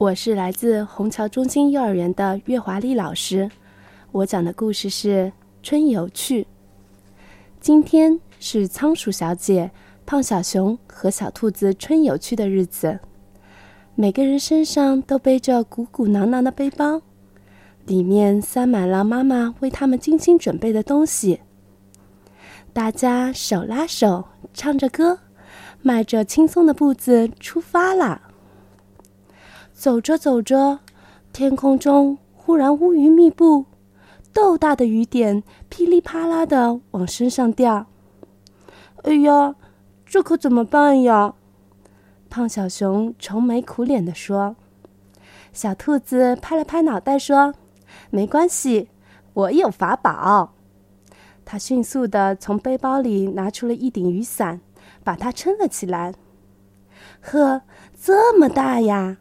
我是来自虹桥中心幼儿园的岳华丽老师，我讲的故事是《春游去》。今天是仓鼠小姐、胖小熊和小兔子春游去的日子，每个人身上都背着鼓鼓囊囊的背包，里面塞满了妈妈为他们精心准备的东西。大家手拉手，唱着歌，迈着轻松的步子出发了。走着走着，天空中忽然乌云密布，豆大的雨点噼里啪啦的往身上掉。哎呀，这可怎么办呀？胖小熊愁眉苦脸的说。小兔子拍了拍脑袋说：“没关系，我有法宝。”他迅速的从背包里拿出了一顶雨伞，把它撑了起来。呵，这么大呀！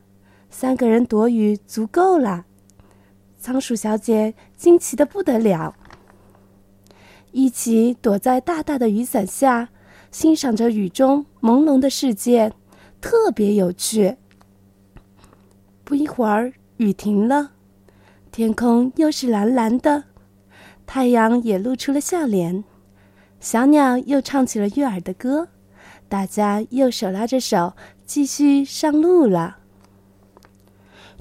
三个人躲雨足够了，仓鼠小姐惊奇的不得了。一起躲在大大的雨伞下，欣赏着雨中朦胧的世界，特别有趣。不一会儿，雨停了，天空又是蓝蓝的，太阳也露出了笑脸，小鸟又唱起了悦耳的歌，大家又手拉着手继续上路了。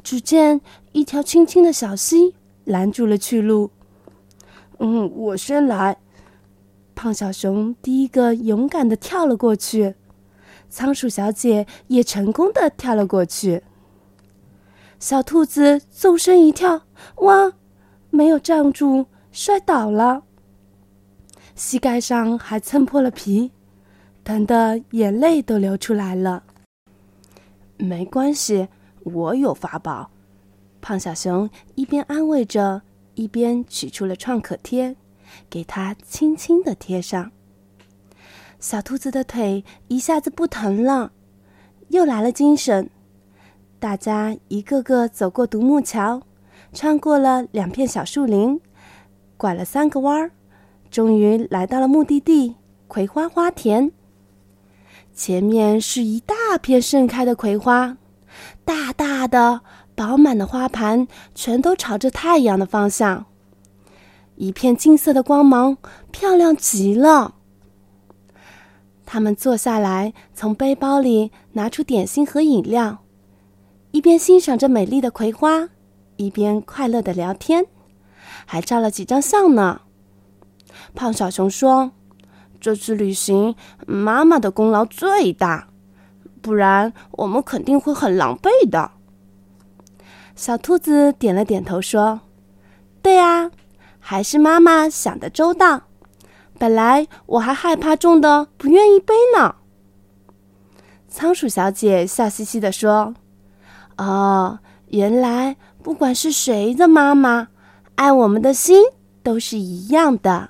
只见一条清清的小溪拦住了去路。嗯，我先来。胖小熊第一个勇敢的跳了过去，仓鼠小姐也成功的跳了过去。小兔子纵身一跳，哇，没有站住，摔倒了，膝盖上还蹭破了皮，疼得眼泪都流出来了。没关系。我有法宝，胖小熊一边安慰着，一边取出了创可贴，给它轻轻的贴上。小兔子的腿一下子不疼了，又来了精神。大家一个个走过独木桥，穿过了两片小树林，拐了三个弯儿，终于来到了目的地——葵花花田。前面是一大片盛开的葵花。大大的、饱满的花盘全都朝着太阳的方向，一片金色的光芒，漂亮极了。他们坐下来，从背包里拿出点心和饮料，一边欣赏着美丽的葵花，一边快乐的聊天，还照了几张相呢。胖小熊说：“这次旅行，妈妈的功劳最大。”不然我们肯定会很狼狈的。小兔子点了点头说：“对啊，还是妈妈想的周到。本来我还害怕重的，不愿意背呢。”仓鼠小姐笑嘻嘻的说：“哦，原来不管是谁的妈妈，爱我们的心都是一样的。”